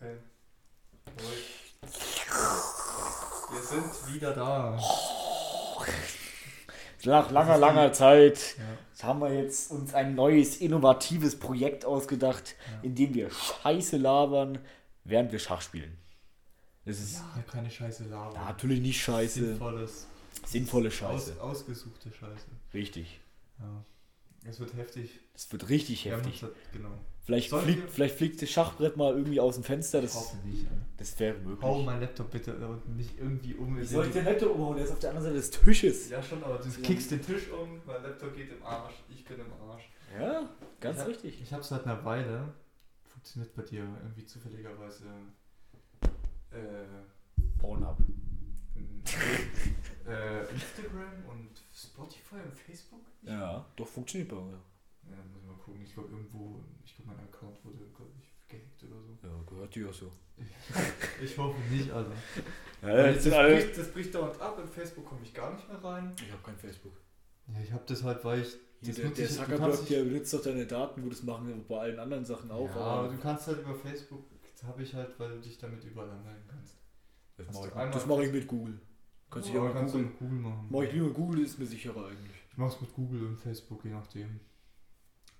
Okay. Ruhig. Wir sind wieder da. Nach langer, langer Zeit Ja. haben wir jetzt uns ein neues, innovatives Projekt ausgedacht, Ja. in dem wir Scheiße labern, während wir Schach spielen. Das ist Ja, keine Scheiße labern. natürlich nicht Scheiße, Sinnvolles. sinnvolle Scheiße. Aus, ausgesuchte Scheiße. Richtig. Ja. Es wird heftig. Das wird richtig heftig. das- genau. Vielleicht fliegt, wir- vielleicht fliegt das Schachbrett mal irgendwie aus dem Fenster. Das, Hoffentlich. Alter. das wäre möglich. Hau mein Laptop bitte und nicht irgendwie um. Soll ich den Laptop umhauen? Der ist auf der anderen Seite des Tisches. Ja, schon, aber du kickst den Tisch um, mein Laptop geht im Arsch, ich bin im Arsch. Ja, ganz ich hab, richtig. Ich habe seit einer Weile, funktioniert bei dir irgendwie zufälligerweise äh, Pornhub. äh, Instagram und Spotify und Facebook? Ja, doch funktioniert bei mir. Ja, muss ich mal gucken. Ich glaube irgendwo, ich glaube mein Account wurde, glaube ich, gehackt oder so. Ja, gehört dir auch so. Ich hoffe nicht, Alter. Ja, Weil das das, bricht, das bricht dauernd ab, in Facebook komme ich gar nicht mehr rein. Ich habe kein Facebook. Ja, ich habe das halt, weil ich... Das der, der ich- Zuckerberg, der benutzt doch deine Daten, wo das machen wir bei allen anderen Sachen auch. ja, aber du kannst halt über Facebook, das habe ich halt, weil du dich damit überall anmelden kannst. das mache ich, mach ich mit Google. Kannst du ja mit kannst du Google. mit Google machen. Mach ich lieber Google, ist mir sicherer eigentlich. Ich mach's mit Google und Facebook, je nachdem.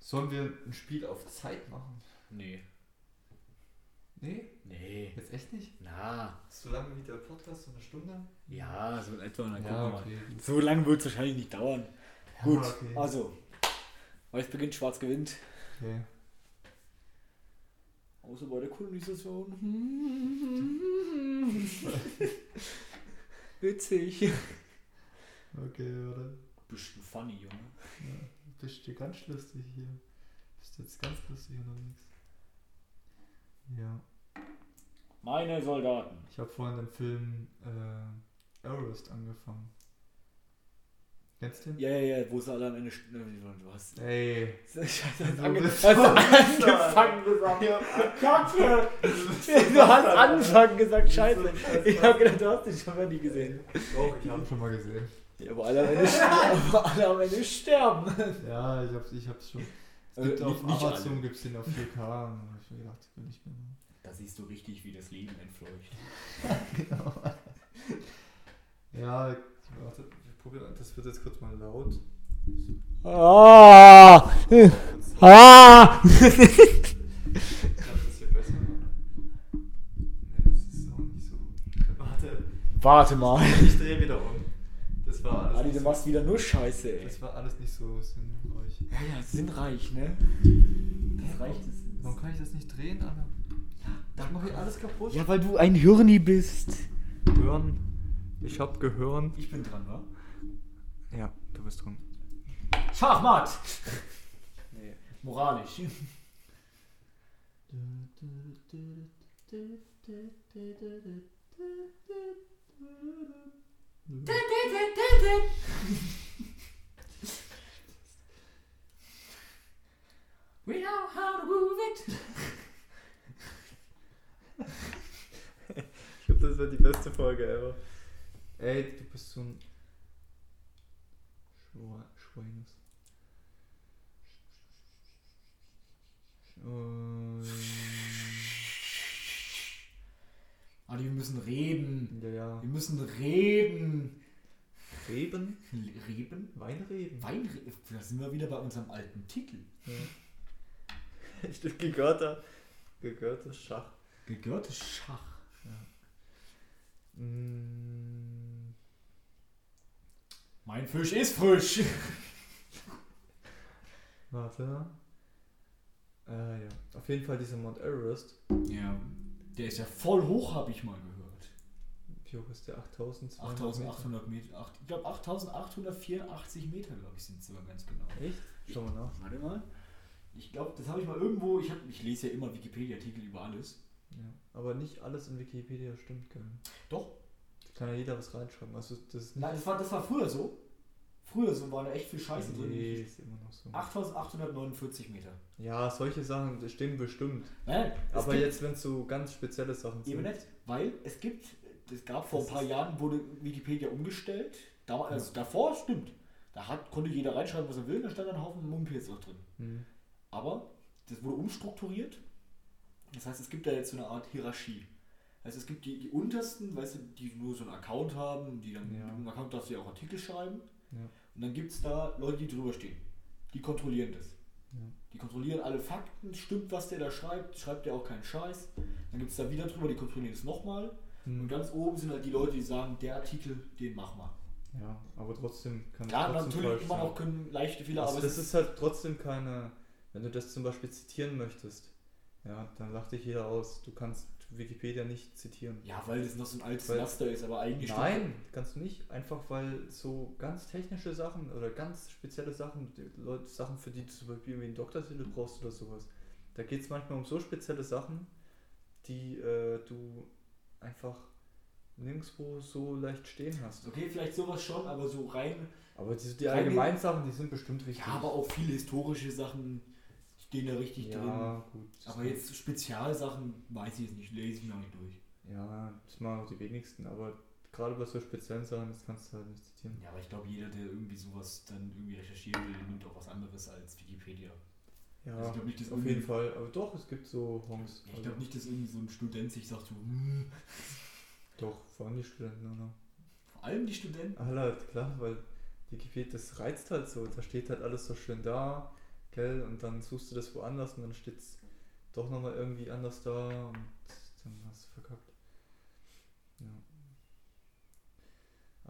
Sollen wir ein Spiel auf Zeit machen? Nee. Nee? Nee. Jetzt echt nicht? Na. So lange wie der Podcast, so eine Stunde? Ja, so in etwa. Dann Ja, mal. okay. gut. So lange wird es wahrscheinlich nicht dauern. Ja, Gut, okay. also. Weiß beginnt, schwarz gewinnt. okay. Außer bei der Kolonisation. Witzig. Okay, oder? Bisschen funny, Junge. Ja, bist du ganz lustig hier. Bist jetzt ganz lustig unterwegs. Ja. Meine Soldaten. Ich habe vorhin den Film äh, Everest angefangen. Kennst du den? Ja, ja, ja, wo sie alle am Ende. Du hast. Ey. Scheiße, Du ange hast angefangen gesagt. Kacke! Du hast angefangen gesagt, scheiße. Ich hab gedacht, du hast den schon mal nie gesehen. Doch, ich habe ihn schon mal gesehen. Ja, aber alle am Ende, aber alle am Ende sterben. Ja, ich hab's, ich hab's schon. Es Äh, gibt auf nicht- nicht Amazon alle. gibt's den auf 4K und hab ich mir gedacht, will ich mal. Da siehst du richtig, wie das Leben entfleucht. Genau. Ja, das wird jetzt kurz mal laut. Ah! Ah! Ich glaube, das hier besser. Das ist auch nicht so. Warte, Warte mal. ich drehe wieder um. Das war alles. Adi, du machst wieder nur Scheiße, ey. Das war alles nicht so sinnreich. Ja, ja, sinnreich, ne? Das reicht es. Warum kann ich das nicht drehen, Alter? Da mache ich alles kaputt. Ja, weil du ein Hirni bist. Gehirn. Ich hab Gehirn. Ich bin dran, wa? Ja, du bist dran. Schachmatt! Nee. Moralisch. We know how to move it. Ich glaube, das wird die beste Folge ever. Ey, du bist so ein Schweines. Adi, wir müssen reden. Ja, ja. Wir müssen reden. Reben? Reben? Weinreben. Weinreben? Da sind wir wieder bei unserem alten Titel. Stimmt, gegörter. Gegörter Schach. Gegörtes Schach. Mm, Mein Fisch ist frisch. warte. Äh, ja. Auf jeden Fall dieser Mount Everest. Ja. Der ist ja voll hoch, habe ich mal gehört. Wie hoch ist der? 8200 Meter? 8800 Meter. acht- Ich glaube 8884 Meter, glaube ich, sind es sogar ganz genau. Echt? Schau mal nach. Warte mal. Ich glaube, das habe ich mal irgendwo. Ich, hab, ich lese ja immer Wikipedia-Artikel über alles. Ja. Aber nicht alles in Wikipedia stimmt, gell? Doch. Kann ja jeder was reinschreiben. Also das Nein, das war, das war früher so. Früher so war da echt viel Scheiße nee, drin. ist immer noch so. 8849 Meter. Ja, solche Sachen das stimmen bestimmt. Nein, Aber jetzt, wenn es so ganz spezielle Sachen sind. Eben nicht, weil es gibt, es gab vor ein Das paar ist- Jahren, wurde Wikipedia umgestellt. Da, also davor stimmt. Da hat, konnte jeder reinschreiben, was er will, da stand ein Haufen Mumpels auch drin. Hm. Aber das wurde umstrukturiert Das heißt, es gibt da jetzt so eine Art Hierarchie. Also es gibt die, die untersten, weißt du, die nur so einen Account haben, die dann Ja. mit Account darfst du ja auch Artikel schreiben. Ja. Und dann gibt es da Leute, die drüber stehen. Die kontrollieren das. Ja. Die kontrollieren alle Fakten, stimmt, was der da schreibt, schreibt der auch keinen Scheiß. Dann gibt es da wieder drüber, die kontrollieren es nochmal. Hm. Und ganz oben sind halt die Leute, die sagen, der Artikel, den mach mal. Ja, aber trotzdem kann Ja, trotzdem natürlich immer sein. noch können leichte Fehler, Also aber das ist halt trotzdem keine, wenn du das zum Beispiel zitieren möchtest, ja, dann lacht dich jeder aus. Du kannst Wikipedia nicht zitieren. ja, weil das noch so ein altes Weil- Laster ist, aber eigentlich Nein, kannst du nicht. Einfach weil so ganz technische Sachen oder ganz spezielle Sachen, Leute, Sachen, für die du zum Beispiel einen Doktortitel brauchst oder sowas, da geht es manchmal um so spezielle Sachen, die äh, du einfach nirgendwo so leicht stehen hast. Okay, vielleicht sowas schon, aber so rein. Aber die, die allgemeinen Sachen, die sind bestimmt wichtig. Ja, aber auch viele historische Sachen stehen da richtig drin. Ja, gut. Aber jetzt Spezialsachen weiß ich jetzt nicht, lese ich mir auch nicht durch. Ja, das machen auch die wenigsten, aber gerade bei so speziellen Sachen, das kannst du halt nicht zitieren. Ja, aber ich glaube, jeder, der irgendwie sowas dann irgendwie recherchieren will, nimmt auch was anderes als Wikipedia. Ja, Also ich glaube nicht, dass auf jeden Fall. Aber doch, es gibt so Honks. Ich also- glaube nicht, dass irgendwie so ein Student sich sagt, so, hm, Doch, vor allem die Studenten, oder? vor allem die Studenten. Alle, klar, weil Wikipedia, das reizt halt so. Da steht halt alles so schön da, gell? Und dann suchst du das woanders und dann steht es doch nochmal irgendwie anders da und dann hast du verkackt. Ja.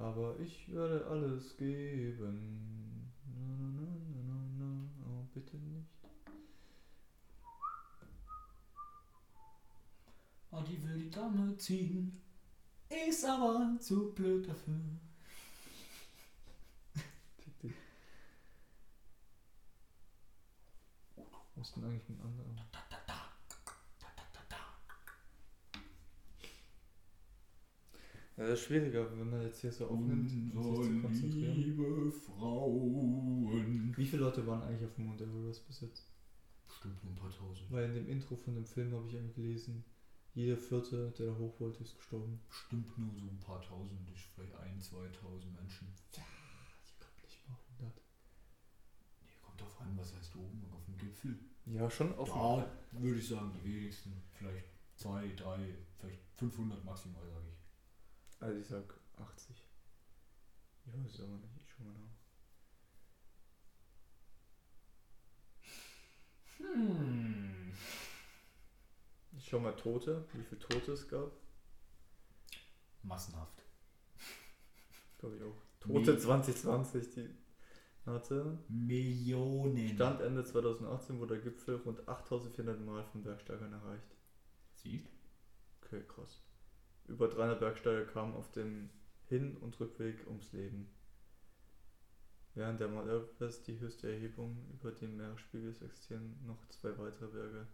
Aber ich werde alles geben. Na, na, na, na, na, oh, bitte nicht. Oh, die will die Dame ziehen, ist aber zu blöd dafür. Fick dich. Wo ist denn eigentlich ein anderer? Da, da, da. Da, da, da, da. Ja, das ist schwieriger, wenn man jetzt hier so aufnimmt, sich zu konzentrieren. liebe Frauen. Wie viele Leute waren eigentlich auf dem Mount Everest bis jetzt? Bestimmt nur ein paar tausend. Weil in dem Intro von dem Film habe ich eigentlich gelesen, jeder Vierte, der da hoch wollte, ist gestorben. Bestimmt nur so ein paar tausend, ist vielleicht ein, zweitausend Menschen. Ich glaube nicht mal 100. Nee, kommt drauf an, was heißt oben auf dem Gipfel. Ja, schon auf Da würde ich sagen, die wenigsten. Vielleicht zwei, drei, vielleicht 500 maximal, sage ich. Also ich sag 80. Ich weiß es aber nicht, ich schau mal nach. Hm. Ich schau mal Tote, wie viele Tote es gab. Massenhaft. Glaube ich auch. Tote Nee. 2020, die hatte. Millionen. Stand Ende 2018 wurde der Gipfel rund 8400 Mal von Bergsteigern erreicht. Sie? Okay, krass. Über 300 Bergsteiger kamen auf dem Hin- und Rückweg ums Leben. Während der Mount Everest die höchste Erhebung über dem Meeresspiegel ist, existieren noch zwei weitere Berge,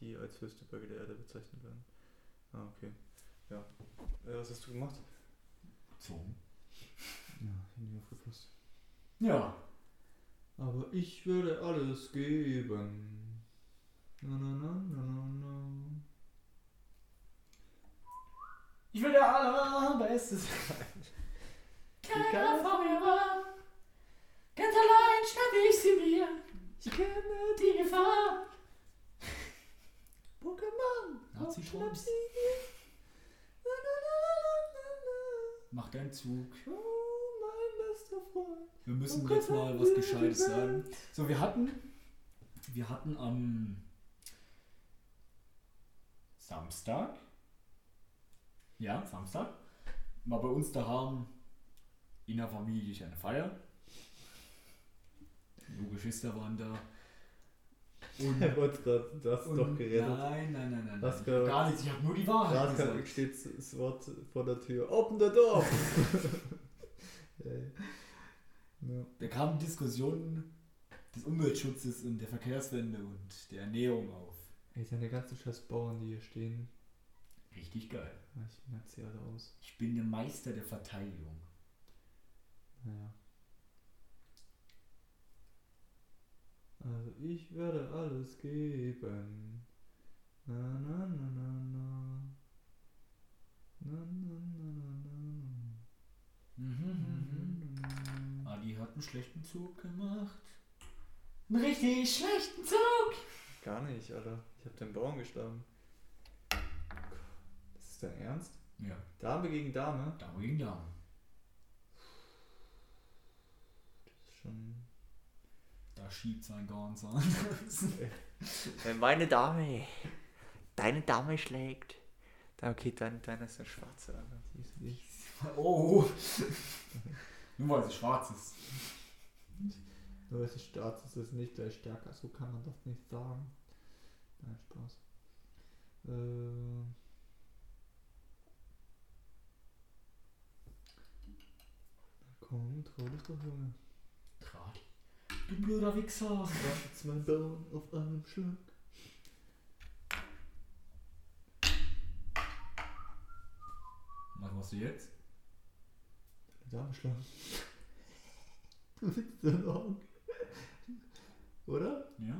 die als höchste Berge der Erde bezeichnet werden. Ah, okay. Ja. Äh, was hast du gemacht? So. Ja, Handy aufgepasst. Ja. Aber ich würde alles geben. Na, na, na, na, na, na. Ich will der Allerbeste sein. Keiner vor mir war. Ganz allein schnapp ich sie mir. Ich kenne Die Gefahr. Pokémon. Nazi Schnapp sie mir. Na, na, na, na, na, Mach deinen Zug. na. Oh, mein bester Freund. Wir müssen Oh jetzt mal oh was Gott, Gescheites oh sagen. So, wir hatten, wir hatten am Samstag, ja, Samstag, war bei uns daheim in der Familie eine Feier. Die Geschwister waren da. Und, Er wollte gerade das und doch geredet. Nein, nein, nein, nein. Was nein. Gar nichts, ich habe nur die Wahrheit gesagt. steht das Wort vor der Tür. Open the door! ja. Da kamen Diskussionen des Umweltschutzes und der Verkehrswende und der Ernährung auf. Ey, deine ganzen scheiß Bauern, die hier stehen, Richtig geil. ich merke sie alle aus. Ich bin der Meister der Verteidigung. Naja. Also ich werde alles geben. Na na na na na. Na na na na na. Mhm. Adi hat einen schlechten Zug gemacht. Einen richtig schlechten Zug! Gar nicht, Alter. Ich hab den Bauern geschlagen. ist dein Ernst? Ja, Dame gegen Dame? Dame gegen Dame. Das ist schon. Da schiebt sein ganz an. Wenn meine Dame deine Dame schlägt, okay, dann, dann ist eine schwarze. Alter. Oh! Nur weil sie schwarz ist. Nur weil es Staat ist, ist es nicht gleich stärker. So kann man das nicht sagen. Nein, Spaß. Äh, komm, trau dich doch, Junge. Trat. Du blöder Wichser. Jetzt mein Baum auf einem Schlag. Was machst du jetzt? Du bist so lang. Oder? Ja?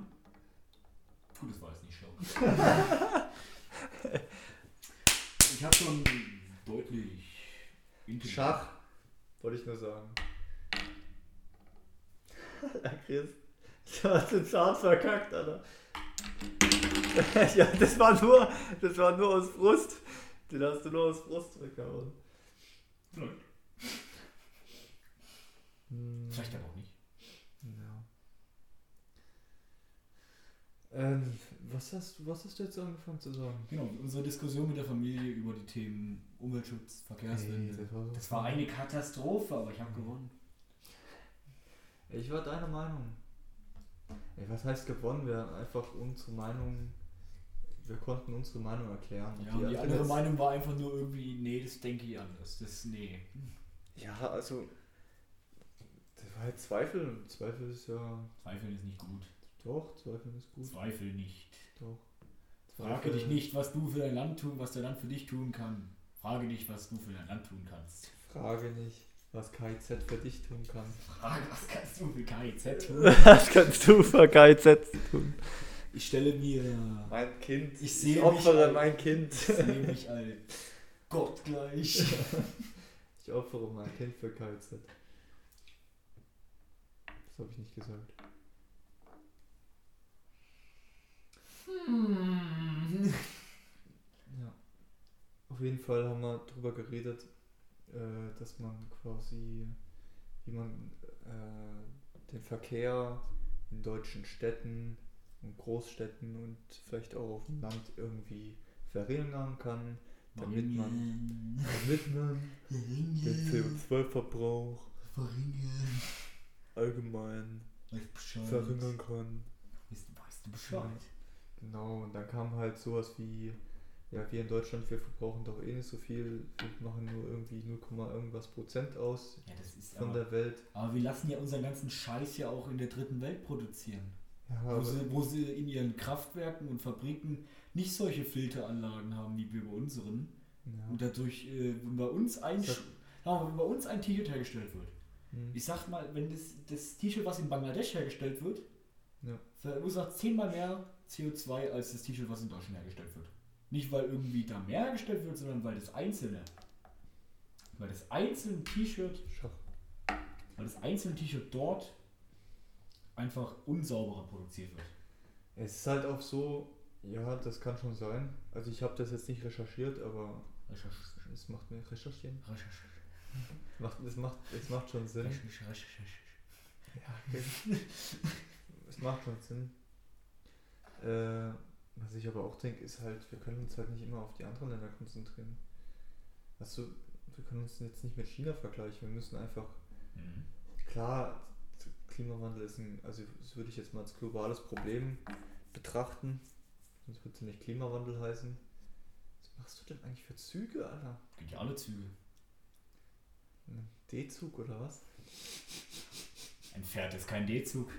Gut, das war jetzt nicht schlau. ich habe schon deutlich intelligent- Schach. Wollte ich nur sagen. Alter, Chris. Du hast den Zahn verkackt, Alter. ja, das war nur, das war nur aus Frust. Den hast du nur aus Frust weggehauen. Vielleicht. Hm, Vielleicht aber auch nicht. ja. Ähm, was hast du, was hast du jetzt angefangen zu sagen? Genau, unsere Diskussion mit der Familie über die Themen Umweltschutz, Verkehrswende. Ey, das war so das war eine Katastrophe, aber ich habe gewonnen. Ich war deiner Meinung. Ey, was heißt gewonnen? Wir haben einfach unsere Meinung. Wir konnten unsere Meinung erklären. Ja, die hat andere Meinung war einfach nur irgendwie, nee, das denke ich anders. Das, nee. Ja, also. Halt Zweifel. und Zweifel ist ja. Zweifeln ist nicht gut. Doch, Zweifel ist gut. Zweifel nicht. Doch. Frage dich nicht, was du für dein Land tun, was dein Land für dich tun kann. Frage dich, was du für dein Land tun kannst. Frage nicht, was KIZ für dich tun kann. Frage, was kannst du für KIZ tun? Was kannst du für KIZ tun? Ich stelle mir, Mein Kind. Ich sehe mich opfere als- mein Kind. ich sehe mich als Gott gleich. Ich opfere mein Kind für KIZ. Habe ich nicht gesagt. Hm. Ja. Auf jeden Fall haben wir darüber geredet, äh, dass man quasi, wie man äh, den Verkehr in deutschen Städten und Großstädten und vielleicht auch auf dem Land irgendwie verringern kann, damit man, damit man den CO2-Verbrauch Verringern. Allgemein verringern kann. Weißt, weißt du Bescheid? Genau, und dann kam halt sowas wie, ja, wir in Deutschland, wir verbrauchen doch eh nicht so viel, wir machen nur irgendwie 0, irgendwas Prozent aus Ja, das ist von aber, der Welt. aber wir lassen ja unseren ganzen Scheiß ja auch in der dritten Welt produzieren. Ja, Wo sie, wo sie in ihren Kraftwerken und Fabriken nicht solche Filteranlagen haben wie wir bei unseren. ja. Und dadurch, äh, wenn bei uns ein, Sch- ja, wenn bei uns ein T-Shirt hergestellt wird. Hm. Ich sag mal, wenn das, das T-Shirt, was in Bangladesch hergestellt wird, Ja. verursacht zehnmal mehr CO2 als das T-Shirt, was in Deutschland hergestellt wird. Nicht weil irgendwie da mehr hergestellt wird, sondern weil das einzelne, weil das einzelne T-Shirt, weil das einzelne T-Shirt dort einfach unsauberer produziert wird. Es ist halt auch so, ja, das kann schon sein. Also ich habe das jetzt nicht recherchiert, aber Recherche- es macht mir recherchieren. Recherche- Macht, es, macht, es macht schon Sinn. Ja, okay. es macht schon Sinn. Äh, was ich aber auch denke, ist halt, wir können uns halt nicht immer auf die anderen Länder konzentrieren. Weißt du, wir können uns jetzt nicht mit China vergleichen. Wir müssen einfach, Mhm. klar, Klimawandel ist ein, also das würde ich jetzt mal als globales Problem betrachten. Sonst würde es ja nicht Klimawandel heißen. Was machst du denn eigentlich für Züge, Alter? Geht ja alle Züge. Ein D-Zug oder was? Ein Pferd ist kein D-Zug.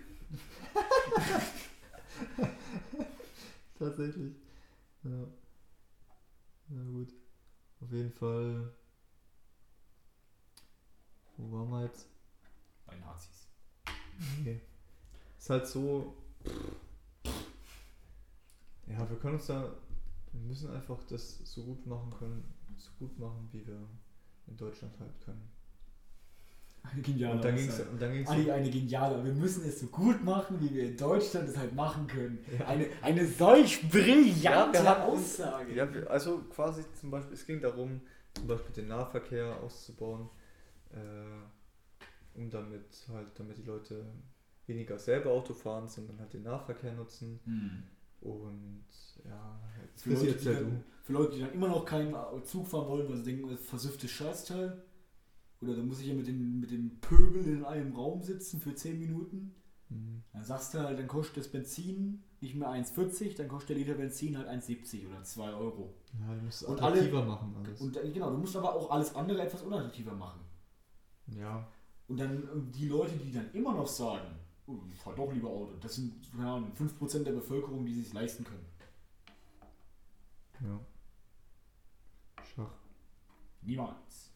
Tatsächlich. Ja. Na gut. Auf jeden Fall. Wo waren wir jetzt? Bei Nazis. Nee. Ist halt so. Ja, wir können uns da. Wir müssen einfach das so gut machen können, so gut machen, wie wir in Deutschland halt können. Eine geniale Und dann ging es Aussage. und dann ging's Eigentlich eine geniale. Wir müssen es so gut machen, wie wir in Deutschland es halt machen können. Ja. Eine, eine solch brillante Ja, Aussage. Ja, also quasi zum Beispiel, es ging darum, zum Beispiel den Nahverkehr auszubauen, äh, um damit halt, damit die Leute weniger selber Auto fahren, sondern halt den Nahverkehr nutzen. Hm. Und ja, Für Leute, die ja dann, für Leute, die dann immer noch keinen Zug fahren wollen, weil sie denken, das ist versüfftes Scheißteil. Oder dann muss ich ja mit den, mit den Pöbeln in einem Raum sitzen für 10 Minuten. Hm. Dann sagst du halt, dann kostet das Benzin nicht mehr 1,40, dann kostet der Liter Benzin halt 1,70 oder 2 Euro. Ja, du musst es attraktiver machen alles. Und genau, du musst aber auch alles andere etwas unattraktiver machen. ja, Und dann äh, die Leute, die dann immer noch sagen, oh, ich fahr doch lieber Auto, das sind keine Ahnung, 5% der Bevölkerung, die sich leisten können. ja. Schach. Niemals.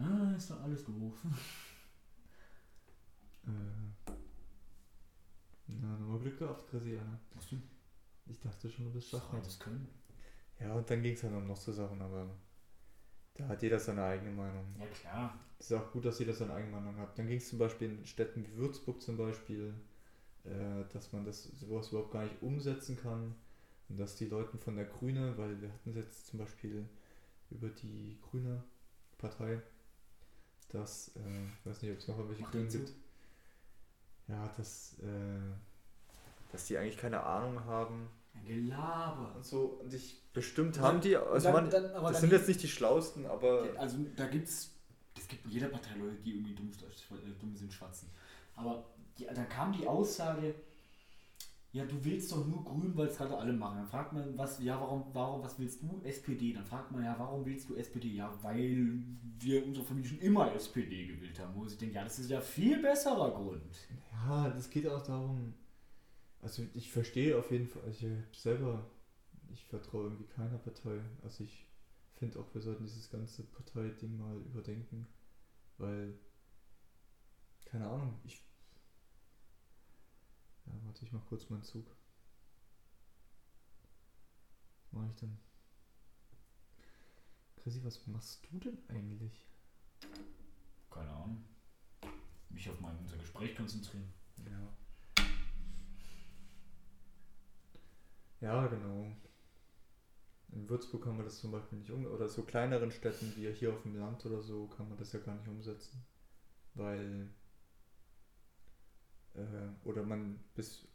Ah, ist doch alles doof. Äh, na, nochmal Glück gehabt, Christiane. Was du? Ich dachte schon, du bist Schach Schachmann. das können. Ja, und dann ging es halt um noch so Sachen, aber da hat jeder seine eigene Meinung. Ja klar. Es ist auch gut, dass jeder seine eigene Meinung hat. Dann ging es zum Beispiel in Städten wie Würzburg zum Beispiel, äh, dass man das sowas überhaupt gar nicht umsetzen kann. Und dass die Leute von der Grüne, weil wir hatten es jetzt zum Beispiel über die Grüne Partei, dass, äh, ich weiß nicht, ob es noch irgendwelche dazu. gibt. Ja, dass, äh, dass die eigentlich keine Ahnung haben Ein Gelaber. und so. Und ich bestimmt Und haben dann- die, also dann- man, dann- aber das dann sind jetzt nicht die schlausten, aber Also da gibt's, es gibt in jeder Partei Leute, die irgendwie dumm, äh, dumm sind, schwatzen. Aber die, dann kam die Aussage, ja, du willst doch nur grün, weil es gerade alle machen. Dann fragt man, was, ja, warum, warum, was willst du? SPD. Dann fragt man, ja, warum willst du SPD? Ja, weil wir in unserer Familie schon immer SPD gewählt haben. Wo ich denke, ja, das ist ja viel besserer Grund. Ja, das geht auch darum. Also ich verstehe auf jeden Fall, ich hab selber, ich vertraue irgendwie keiner Partei. Also ich finde auch, wir sollten dieses ganze Parteiding mal überdenken, weil, keine Ahnung, ich. Ja, warte, ich mach kurz meinen Zug. Was mache ich denn? Chrissy, was machst du denn eigentlich? Keine Ahnung. Mich auf mein, unser Gespräch konzentrieren. Ja. Ja, genau. In Würzburg kann man das zum Beispiel nicht um oder so kleineren Städten wie hier auf dem Land oder so kann man das ja gar nicht umsetzen. Weil äh, oder man bis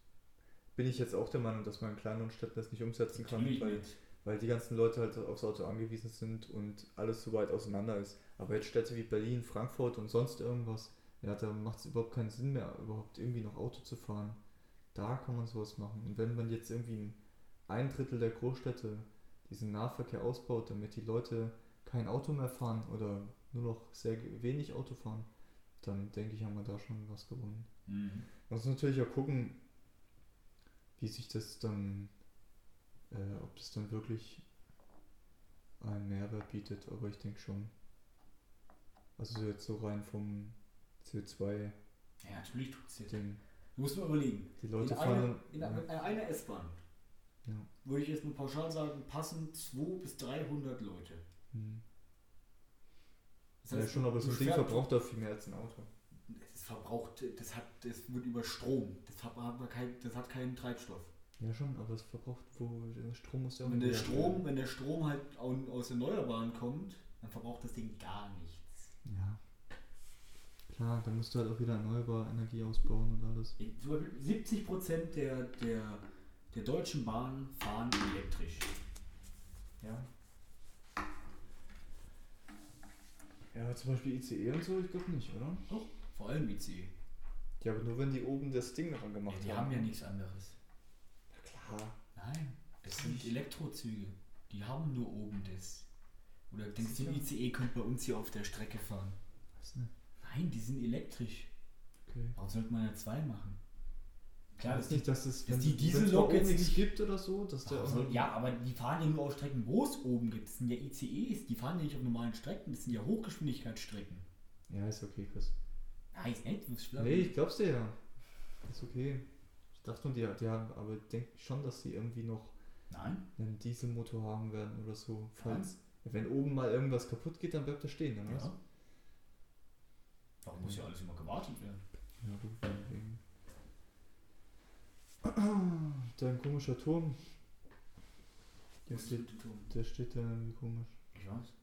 bin ich jetzt auch der Meinung, dass man in kleineren Städten das nicht umsetzen kann, weil, nicht. weil die ganzen Leute halt aufs Auto angewiesen sind und alles so weit auseinander ist. Aber jetzt Städte wie Berlin, Frankfurt und sonst irgendwas, ja, da macht es überhaupt keinen Sinn mehr, überhaupt irgendwie noch Auto zu fahren. Da kann man sowas machen. Und wenn man jetzt irgendwie ein, Drittel der Großstädte diesen Nahverkehr ausbaut, damit die Leute kein Auto mehr fahren oder nur noch sehr wenig Auto fahren, dann denke ich, haben wir da schon was gewonnen. Mhm. Man muss natürlich auch gucken, wie sich das dann, äh, ob das dann wirklich einen Mehrwert bietet, aber ich denke schon. Also so jetzt so rein vom CO2-Ding. Ja, natürlich tut es jetzt. Du musst nur überlegen. Die Leute in fahren dann. in ja, einer, in einer S-Bahn Ja. würde ich jetzt nur pauschal sagen, passen 200 bis 300 Leute. hm. Das ja, heißt, schon, aber so ein Ding verbraucht doch viel mehr als ein Auto. Das verbraucht, das hat, das wird über Strom. Das hat, kein, das hat keinen Treibstoff. Ja, schon, aber es verbraucht, wo der Strom muss ja auch Wenn der Strom, wenn der Strom halt au- aus Erneuerbaren kommt, dann verbraucht das Ding gar nichts. Ja. Klar, dann musst du halt auch wieder erneuerbare Energie ausbauen und alles. Zum Beispiel 70% der, der, der deutschen Bahnen fahren elektrisch. Ja. Zum Beispiel ICE und so, ich glaube nicht, oder? Doch, vor allem ICE. Ja, aber nur wenn die oben das Ding dran Ja, gemacht die haben ja nichts anderes. Na klar. Nein, das sind Elektrozüge. Die haben nur oben das. Oder denkst du, ICE könnte bei uns hier auf der Strecke fahren? Weiß nicht. Nein, die sind elektrisch. Okay. Warum sollte man ja zwei machen? Klar, Weiß nicht, dass es, dass wenn die Diesellok jetzt nichts nicht- gibt oder so, dass der soll, ja, aber die fahren ja nur auf Strecken, wo es oben gibt. Das sind ja ICEs, die fahren ja nicht auf normalen Strecken, das sind ja Hochgeschwindigkeitsstrecken. Ja, ist okay, Chris. Nein, ist nicht. Das ist Nee, ich glaub's dir ja. Ist okay. Ich dachte nur, die, die haben, aber ich denke schon, dass sie irgendwie noch Nein, einen Dieselmotor haben werden oder so, falls, Wenn oben mal irgendwas kaputt geht, dann bleibt er stehen, oder was? Ja. Warum muss ja alles immer gewartet werden? Ja, gut, Dein komischer Turm. Der Was steht, der steht da irgendwie komisch. Ich weiß.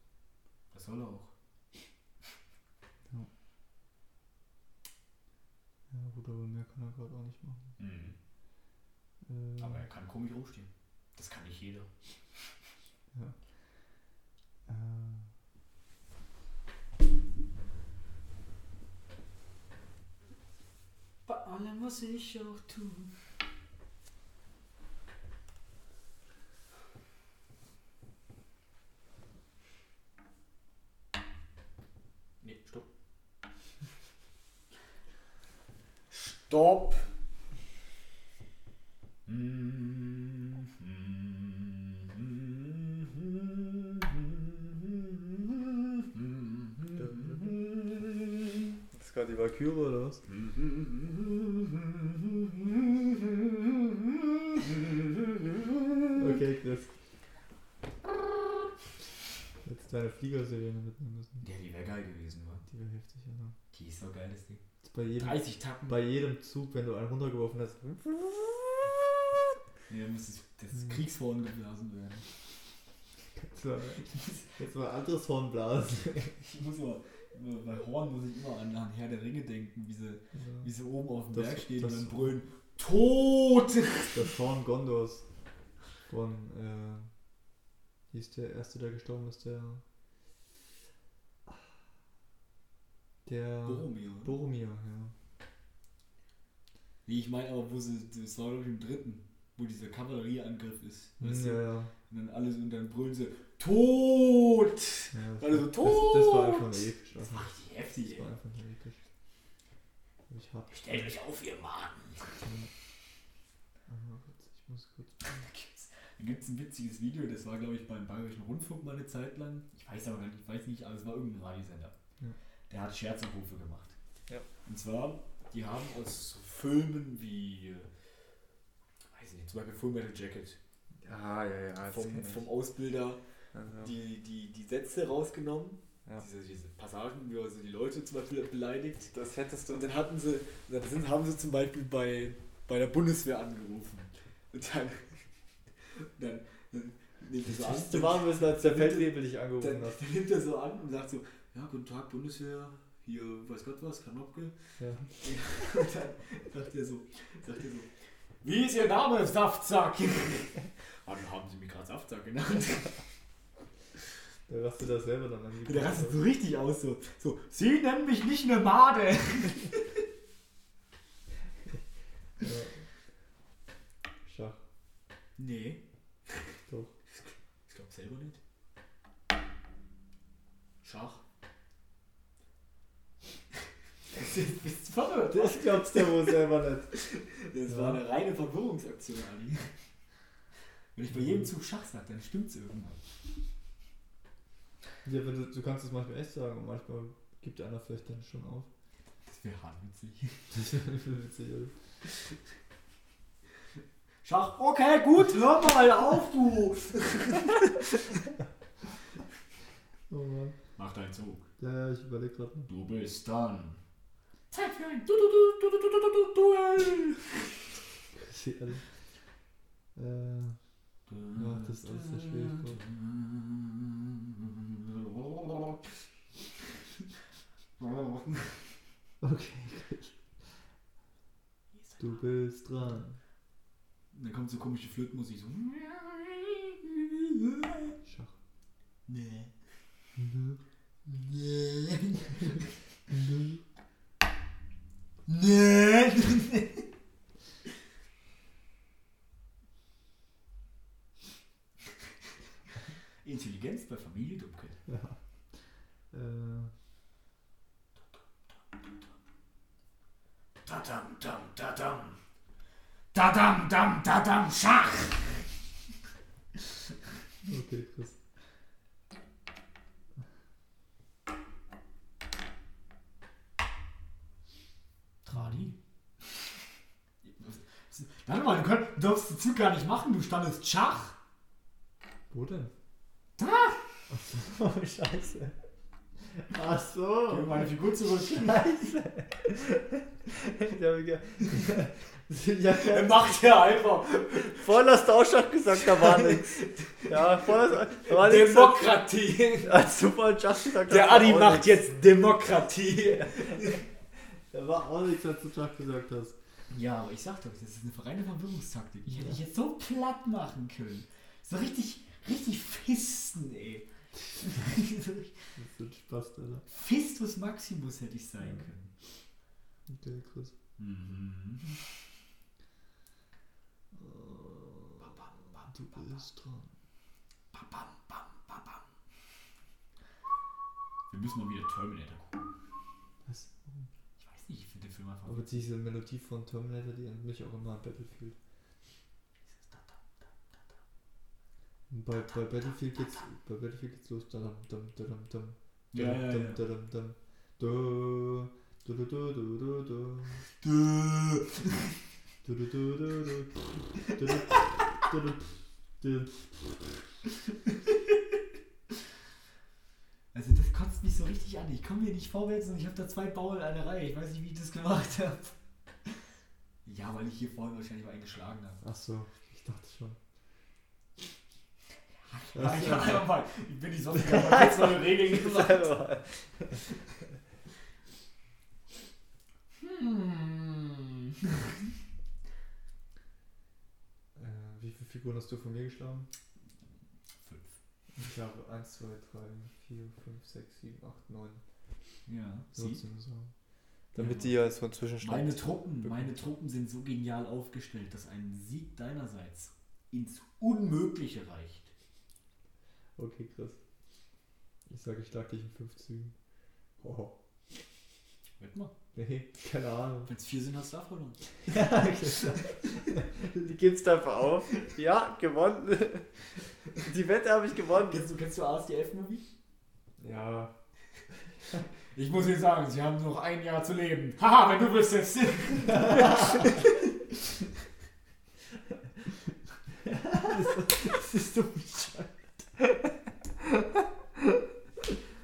Das soll er auch. Ja, gut, aber mehr kann er gerade auch nicht machen. Mhm. Äh, Aber er kann komisch rumstehen. Das kann nicht jeder. äh, Bei allem, was ich auch tue. Nee, stopp. Stopp! das ist gerade die Valkyrie oder was? Okay, Chris. Jetzt deine Fliegersirene mitnehmen müssen. Ja, die wäre geil gewesen, wa? Die wäre heftig, ja. Die ist so geil, das Ding. Jetzt bei jedem, 30 Tacken. bei jedem Zug, wenn du einen runtergeworfen hast. Ja, muss das, das Mhm. Kriegshorn geblasen werden. Jetzt mal, jetzt mal anderes Horn blasen. Ich muss immer, bei Horn muss ich immer an, an Herr der Ringe denken, wie sie, wie sie oben auf dem Das- Berg stehen und dann brüllen, Tod! Das Horn Gondors von, äh, hieß der erste, der gestorben ist, der. Der. Boromir. Boromir, ja. Nee, ich meine aber, wo sie, das war glaube ich im dritten, wo dieser Kavallerieangriff ist. Weißt Hm, ja, du? ja. Und dann alles und dann brüllen sie, Tod! ja das, Alle so, das, das war einfach episch. Das Also, war richtig heftig, das war einfach episch. Ich hab. Stellt euch auf, ihr Mann! Ich muss kurz. Da gibt es ein witziges Video, das war glaube ich beim Bayerischen Rundfunk mal eine Zeit lang. Ich weiß aber gar nicht, ich weiß nicht, aber es war irgendein Radiosender. Ja. Der hat Scherzanrufe gemacht. Ja. Und zwar, die haben aus Filmen wie, äh, weiß ich nicht, zum Beispiel Full Metal Jacket Ah, ja, ja. vom, vom Ausbilder Also, die, die, die Sätze rausgenommen, ja. diese, diese Passagen, wie er so die Leute zum Beispiel beleidigt. Das hättest du. Und dann hatten sie, dann sind, haben sie zum Beispiel bei, bei der Bundeswehr angerufen. Und dann, dann, dann nimmt er so an. Du machen müssen, als der Dann- Feldwebel dich Dann, angerufen hat. dann nimmt er so an und sagt so, ja, guten Tag, Bundeswehr, hier, weiß Gott was, Kanopke. Ja. Und dann sagt er so, sagt er so, wie ist Ihr Name, Saftsack? Ah, dann haben Sie mich gerade Saftsack genannt. Da rastet er selber dann an. Und der rastet so richtig aus, so, so, Sie nennen mich nicht eine Made. Ja. Schach, Nee, doch. ich glaube selber nicht. Schach. Bist du verrückt? Das glaubst du wohl selber nicht. Das Ja. war eine reine Verwirrungsaktion, Ali. Wenn ich bei jedem Zug Schach sage, dann stimmt's irgendwann. Ja, du, du kannst es manchmal echt sagen und manchmal gibt einer vielleicht dann schon auf. Das wäre hart witzig. Das wäre witzig, oder? Schach, okay, gut, hör mal auf, du! Oh Mann. Mach deinen Zug. Ja, ja, ich überlege gerade. Du bist dann. Zeit für ein du du du du du du du du Duell! Seh alle. Äh, Ja, das ist alles sehr schwierig, okay, gut. Du bist dran. Dann kommt so komische Flötenmusik so. Schach. Nee. Mhm. Nee. Mhm. Nee. Intelligenz bei Familie Dummke. Ja. Äh, Dadam, dam, dadam. Dadam, dam, dadam, Schach. okay, Chris. Tradi? Warte mal, du, könnt, darfst den Zug gar nicht machen, du standest Schach. Wo denn? Da! Oh, scheiße. Ach Gib so. meine Figur zurück. Scheiße. Ich habe ge- ja, Er macht ja einfach voll hast du auch schon gesagt, da war nichts. Ja, hast da war nichts. Demokratie. Als du voll Just gesagt hast, Der war Adi auch macht nix. jetzt Demokratie. Da war auch nichts, als du Just gesagt hast. Ja, aber ich sag doch, das ist eine reine Verwirrungstaktik. Ich hätte dich jetzt so platt machen können. So richtig, richtig fisten, ey. Das wird Spaß, Alter. Fistus Maximus hätte ich sein können. Okay, krass. Mhm. Du bist dran. Bam, bam, bam, bam, bam. Wir müssen mal wieder Terminator gucken. Was? Ich weiß nicht, ich finde den Film einfach. Aber diese Melodie von Terminator, die erinnert mich auch immer an Battlefield. Und bei, bei Battlefield geht's bei Battlefield geht's los. Dadam, dam, dadam, dam. Ja, ja, Dadam, ja. dadam, dam. Du, du, du, du, du, du, du. Dö. Du, du, du, du, du. Du, du, du, du, du. Also das kotzt mich so richtig an. Ich komme hier nicht vorwärts und ich habe da zwei Bauern in einer Reihe. Ich weiß nicht, wie ich das gemacht habe. Ja, weil ich hier vorhin wahrscheinlich mal eingeschlagen habe. Ach so, ich dachte schon. Ja, ich, einfach mal, ich bin nicht so ich habe mal kurz neue Regeln. Hm. Äh, wie viele Figuren hast du von mir geschlagen? Fünf. Ich habe 1, 2, 3, 4, 5, 6, 7, 8, 9. Ja, So. Damit Ja. die ja so einen Zwischenstand. Meine Truppen, meine Truppen sind so genial aufgestellt, dass ein Sieg deinerseits ins Unmögliche reicht. Okay, krass. Ich sage, ich schlag dich in 5 Zügen. Oh. Wett mal. Nee, keine Ahnung. Wenn es vier sind, hast du da verloren. Ja, Die gibt's einfach auf. Ja, gewonnen. Die Wette habe ich gewonnen. Kennst du, kennst du ASDF-Movie? Ja. Ich muss Ihnen sagen, Sie haben noch ein Jahr zu leben. Haha, wenn du wüsstest. Das ist so.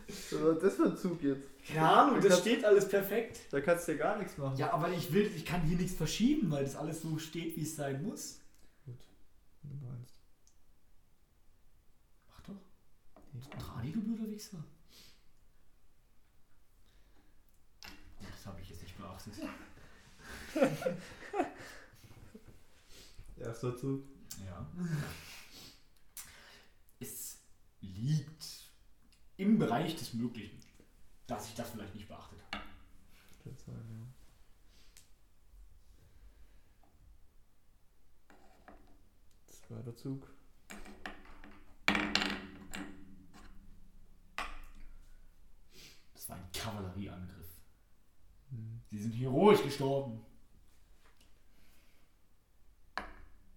Was war das für ein Zug jetzt? Keine Ahnung, das steht alles perfekt. Da kannst du ja gar nichts machen. Ja, aber ich will, ich kann hier nichts verschieben, weil das alles so steht, wie es sein muss. Gut. Wenn du meinst. Mach doch. Tradi, du blöder Wichser. Das habe ich jetzt nicht beachtet. Erster Zug. Ja. Liegt im Bereich des Möglichen, dass ich das vielleicht nicht beachtet habe. Kann sein, ja. Zweiter Zug. Das war ein Kavallerieangriff. Hm. Sie sind heroisch gestorben.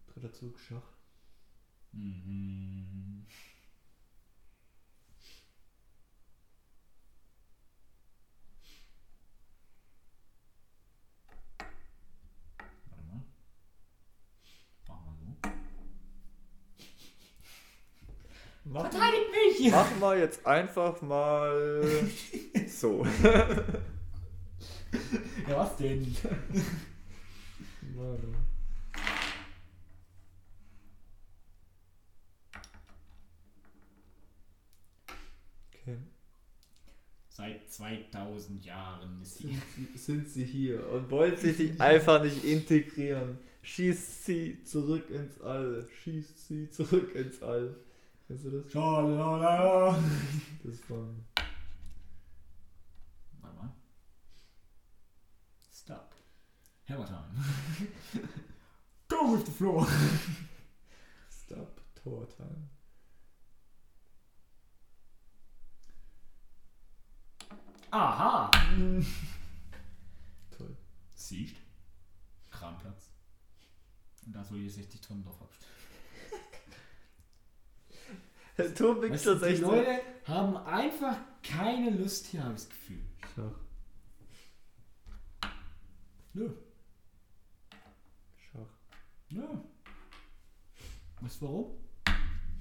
Dritter Zug, Schach. Mhm. Warte mal. Machen wir so. Mach, Verteidigt mich! mach mal jetzt einfach mal so. Ja, was denn? Warte. Okay. Seit 2000 Jahren sie. Sind sie, sind sie hier und wollen sie sich einfach nicht integrieren? Schießt sie zurück ins All. Schießt sie zurück ins All. Kennst du das? Schalala. Das ist von. Warte mal. Stop. Hammer time. Go with the flow. Stop Tower Time. Aha. Toll. Siehst? Kramplatz. Und da soll hier 60 Tonnen drauf abstellen. Tom Weißt du, die Leute haben einfach keine Lust hier, habe ich das Gefühl. Schach. Nö. Schach. Nö. Weißt du warum?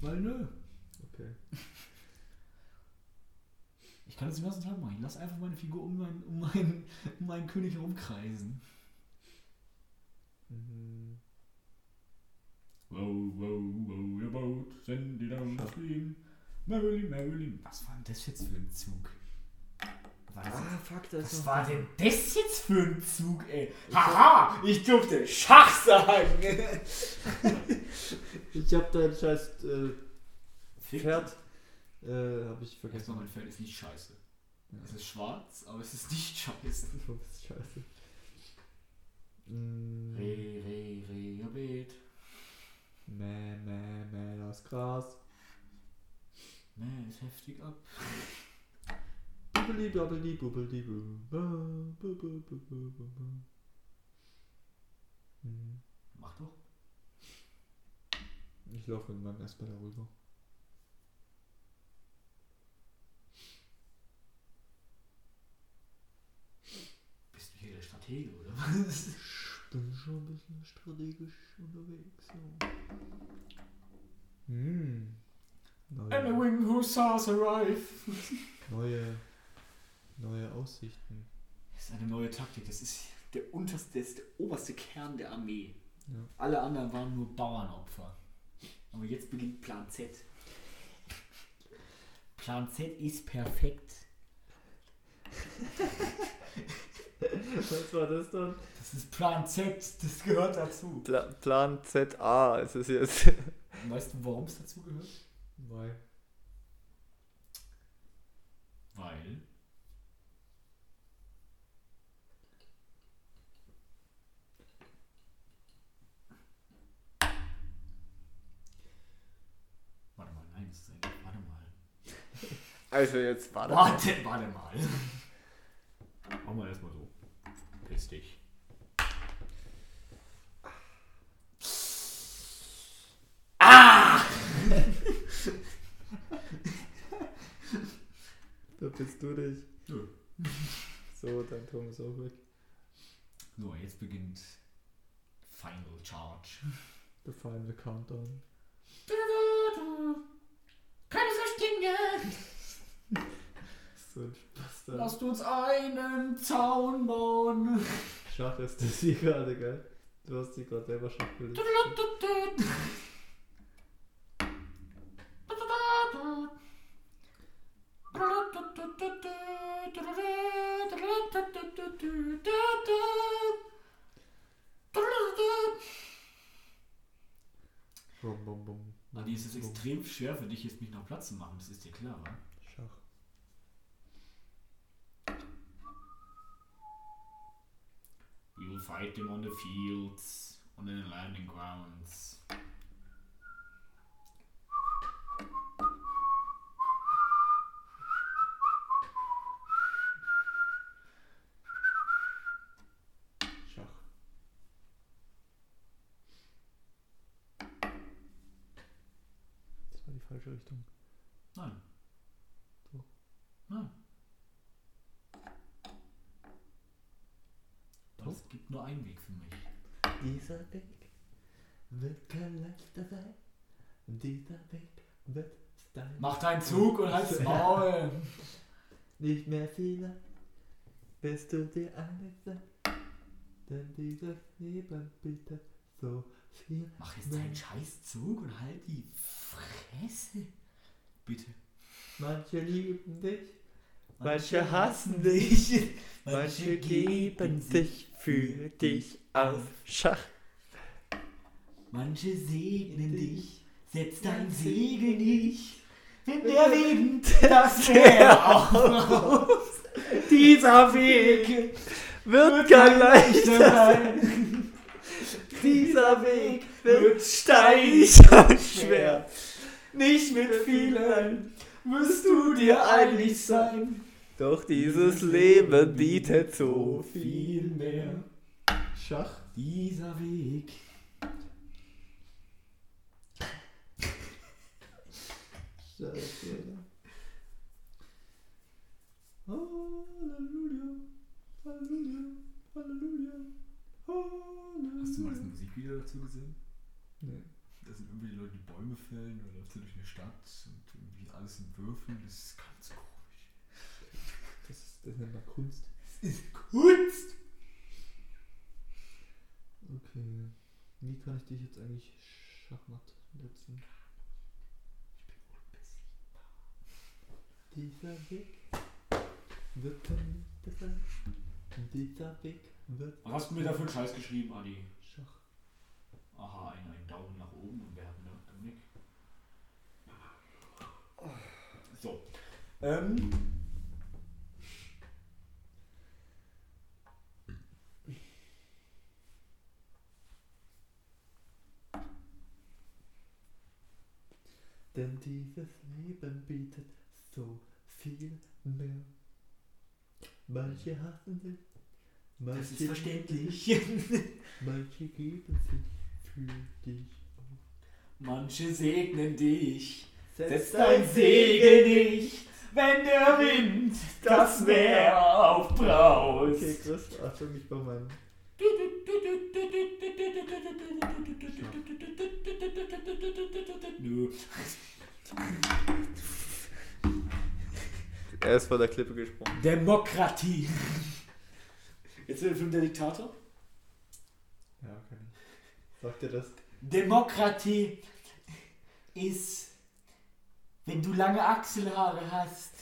Weil nö. Okay. kann das den ganzen Tag machen. Ich lass einfach meine Figur um meinen, um meinen, um meinen König herumkreisen. Mhm. Wow, wow, wow, your boat, send it down the stream. Merrily, merrily. Was war denn das jetzt für ein Zug? Was, Ah, fuck, da ist was war denn das jetzt für ein Zug, ey? Haha, ich durfte Schach sagen. Ich hab dein scheiß äh, Pferd. Äh, hab ich Erstmal, vergessen. mein Pferd ist nicht scheiße. Ja. Es ist schwarz, aber es ist nicht scheiße. Du bist scheiße. Mm, Re, re, re, Beet. Gras. Nee, ist heftig ab. Bubbeli, bubbeli, bubbeli, mhm. Mach doch. Ich laufe mit meinem Esper darüber. Bist du hier der Stratege, oder was? Ich bin schon ein bisschen strategisch unterwegs. So. Hm. And the Neue, wing hussars arrive. neue, neue Aussichten. Das ist eine neue Taktik. Das ist der unterste, das ist der oberste Kern der Armee. Ja. Alle anderen waren nur Bauernopfer. Aber jetzt beginnt Plan Z. Plan Z ist perfekt. Was war das dann? Das ist Plan Z, das gehört dazu. Pla Plan ZA ist es jetzt. Weißt du, warum es dazu gehört? Weil. Weil. Warte mal, nein, das ist eigentlich. Warte mal. Also jetzt war Warte, warte mal. Machen wir erstmal so. Piss dich. Ah! Da bist du dich. Nö. So, dein Turm ist auch weg. So, jetzt beginnt Final Charge. Befallen wir Countdown. Keine Flüchtlinge! So ein da. Lasst uns einen Zaun bauen. Schach ist das hier gerade, gell? Du hast die gerade selber Schach gelegt. Adi, es ist Bum, extrem schwer für dich, jetzt mich noch Platz zu machen. Das ist dir klar, wa? Schach. We will fight them on the fields, on the landing grounds. Schach. Das war die falsche Richtung. Nein. So. Nein. Doch. Es gibt nur einen Weg für mich. Dieser Weg wird kein leichter sein. Dieser Weg wird dein Mach deinen Zug und halt's Maul. nicht mehr viele. Bist du dir sein? Denn dieses Leben bietet so viel. Mach jetzt deinen scheiß Zug und halt die Fresse. Bitte. Manche lieben dich, Manche hassen dich, manche geben sich für dich auf Schach. Manche segnen dich, setz dein Segen nicht. Wenn der Wind das Meer aufraust, dieser Weg Wird kein leichter sein. Dieser Weg wird steinig steinig und schwer. Nicht mit vielen wirst du dir einig sein. Doch dieses Leben bietet so viel. viel mehr. Schach. Dieser Weg. Scheiße. Halleluja. Halleluja. Halleluja. Halleluja. Hast du mal das Musikvideo dazu gesehen? Nee. Da sind irgendwie die Leute, die Bäume fällen oder läuft so durch eine Stadt und irgendwie alles in Würfeln. Das ist ganz komisch. Das, ist, das nennt man Kunst. Kunst! Okay. Wie kann ich dich jetzt eigentlich Schachmatt setzen? Dieser Weg wird sein. Dieser Weg wird Was hast du mir da für einen Scheiß geschrieben, Adi? Schach. Aha, einen, einen Daumen nach oben und wer hat denn da Dominik? So. Ähm. Denn dieses Leben bietet so viel mehr. Manche hassen dich, Das ist manche, verständlich. manche geben sich für dich auf. Manche segnen dich. Setz Setz dein Segen nicht, wenn der Wind das Meer aufbraust. Okay, Chris, Achtung, ich war mein. Nö. Er ist vor der Klippe gesprungen. Demokratie. Jetzt wird der Film der Diktator. Sagt ihr das? Demokratie ist, wenn du lange Achselhaare hast,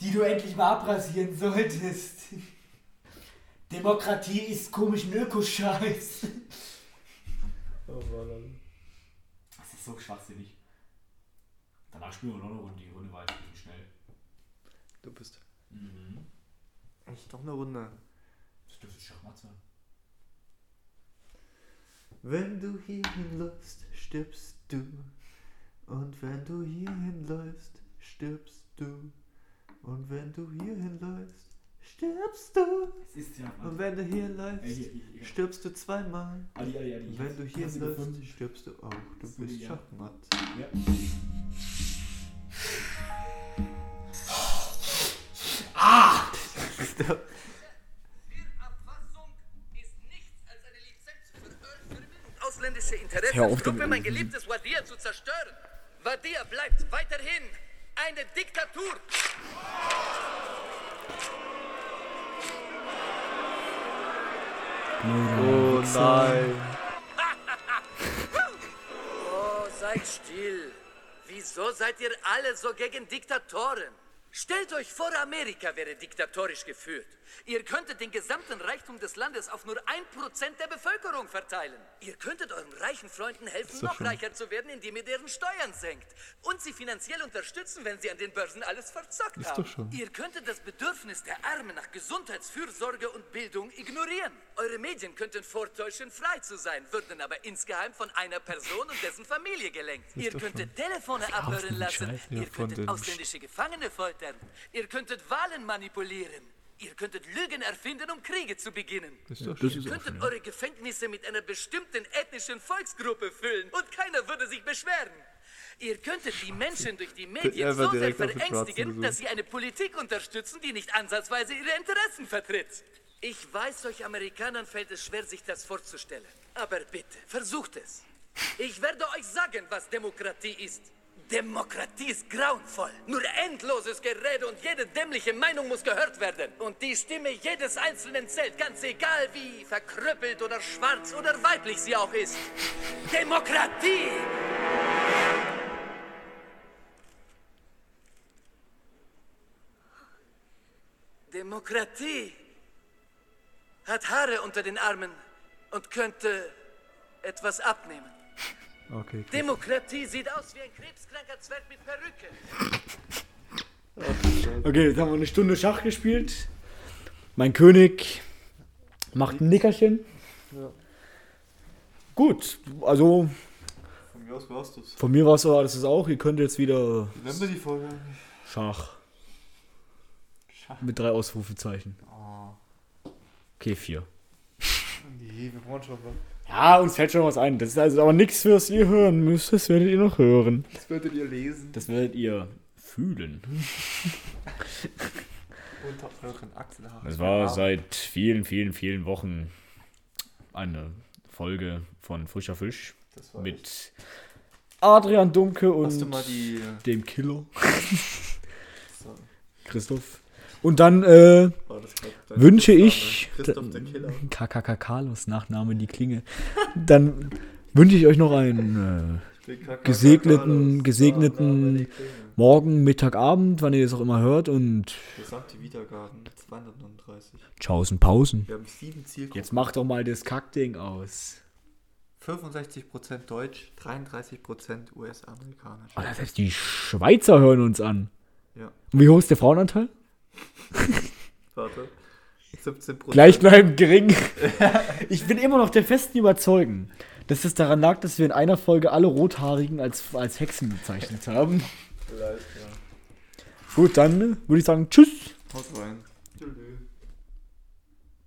die du endlich mal abrasieren solltest. Demokratie ist komischen Ökoscheiß. Oh Mann. Das ist so schwachsinnig. Danach spielen wir noch eine Runde. Die Runde war jetzt ein bisschen schnell. Du bist. Mhm. Echt noch eine Runde. Das dürfte Schachmatt sein. Wenn du hierhin läufst, stirbst du. Und wenn du hierhin läufst, stirbst du. Und wenn du hierhin läufst, stirbst du. Ja. Und wenn du hier Äh, läufst, hier, hier, hier. stirbst du zweimal. Adi, Adi, Adi. Und wenn du hier läufst, gefunden? stirbst du auch. Du So, bist. Schachmatt. Ja. Abfassung ist nichts als eine Lizenz für Öl für Bildung. ausländische Interessen Hör auf Gruppe damit. mein geliebtes Wadia zu zerstören. Wadia bleibt weiterhin eine Diktatur. Oh nein. Oh, seid still. Wieso seid ihr alle so gegen Diktatoren? Stellt euch vor, Amerika wäre diktatorisch geführt. Ihr könntet den gesamten Reichtum des Landes auf nur ein Prozent der Bevölkerung verteilen. Ihr könntet euren reichen Freunden helfen, noch schon- reicher zu werden, indem ihr deren Steuern senkt. Und sie finanziell unterstützen, wenn sie an den Börsen alles verzockt Ist haben. Ihr könntet das Bedürfnis der Armen nach Gesundheitsfürsorge und Bildung ignorieren. Eure Medien könnten vortäuschen, frei zu sein, würden aber insgeheim von einer Person und dessen Familie gelenkt. Ihr könntet Telefone abhören lassen. Ihr könntet ausländische Gefangene foltern. Ihr könntet Wahlen manipulieren. Ihr könntet Lügen erfinden, um Kriege zu beginnen. Ist doch Das schön. ist Ihr könntet eure Gefängnisse mit einer bestimmten ethnischen Volksgruppe füllen und keiner würde sich beschweren. Ihr könntet die Menschen durch die Medien so sehr verängstigen, dass sie eine Politik unterstützen, die nicht ansatzweise ihre Interessen vertritt. Ich weiß, euch Amerikanern fällt es schwer, sich das vorzustellen. Aber bitte, versucht es. Ich werde euch sagen, was Demokratie ist. Demokratie ist grauenvoll. Nur endloses Gerede und jede dämliche Meinung muss gehört werden. Und die Stimme jedes Einzelnen zählt, ganz egal wie verkrüppelt oder schwarz oder weiblich sie auch ist. Demokratie! Demokratie hat Haare unter den Armen und könnte etwas abnehmen. Okay, Chris. Demokratie sieht aus wie ein krebskranker Zwerg mit Perücke. Okay, jetzt haben wir eine Stunde Schach gespielt. Mein König macht ein Nickerchen. Ja. Gut, also Von mir aus warst du's. von mir war es so, das ist auch. Ihr könnt jetzt wieder Nennen wir die Folge. Schach Schach. mit drei Ausrufezeichen. Oh. Okay, vier. Nee, wir brauchen schon was. Ja, uns fällt schon was ein. Das ist also aber nichts, was ihr hören müsst. Das werdet ihr noch hören. Das würdet ihr lesen. Das werdet ihr fühlen. Unter euren Achselhaaren. Das war seit vielen, vielen, vielen Wochen eine Folge von Frischer Fisch Das war echt- mit Adrian Dunke und Hast du mal die. dem Killer So. Christoph. Und dann äh, das dein wünsche Spitzname? ich Christoph der Killer. KKK Carlos, Nachname die Klinge. Dann wünsche ich euch noch einen äh, Gesegneten- gesegneten-. Morgen, Mittag, Abend, wann ihr es auch immer hört. Und Gesamte Wiedergaben 239. Tschaußen Pausen. Wir haben sieben Zielgruppen. Jetzt mach doch mal das Kackding aus. 65% Deutsch, 33% US-Amerikanisch. Oh, das heißt, die Schweizer hören uns an. Ja. Und wie hoch ist der Frauenanteil? Warte. 17%. Gleichbleibend gering. ich bin immer noch der festen Überzeugung, dass es daran lag, dass wir in einer Folge alle Rothaarigen als, als Hexen bezeichnet haben. Vielleicht, ja. Gut, dann würde ich sagen, tschüss. Haut rein. Tschüss.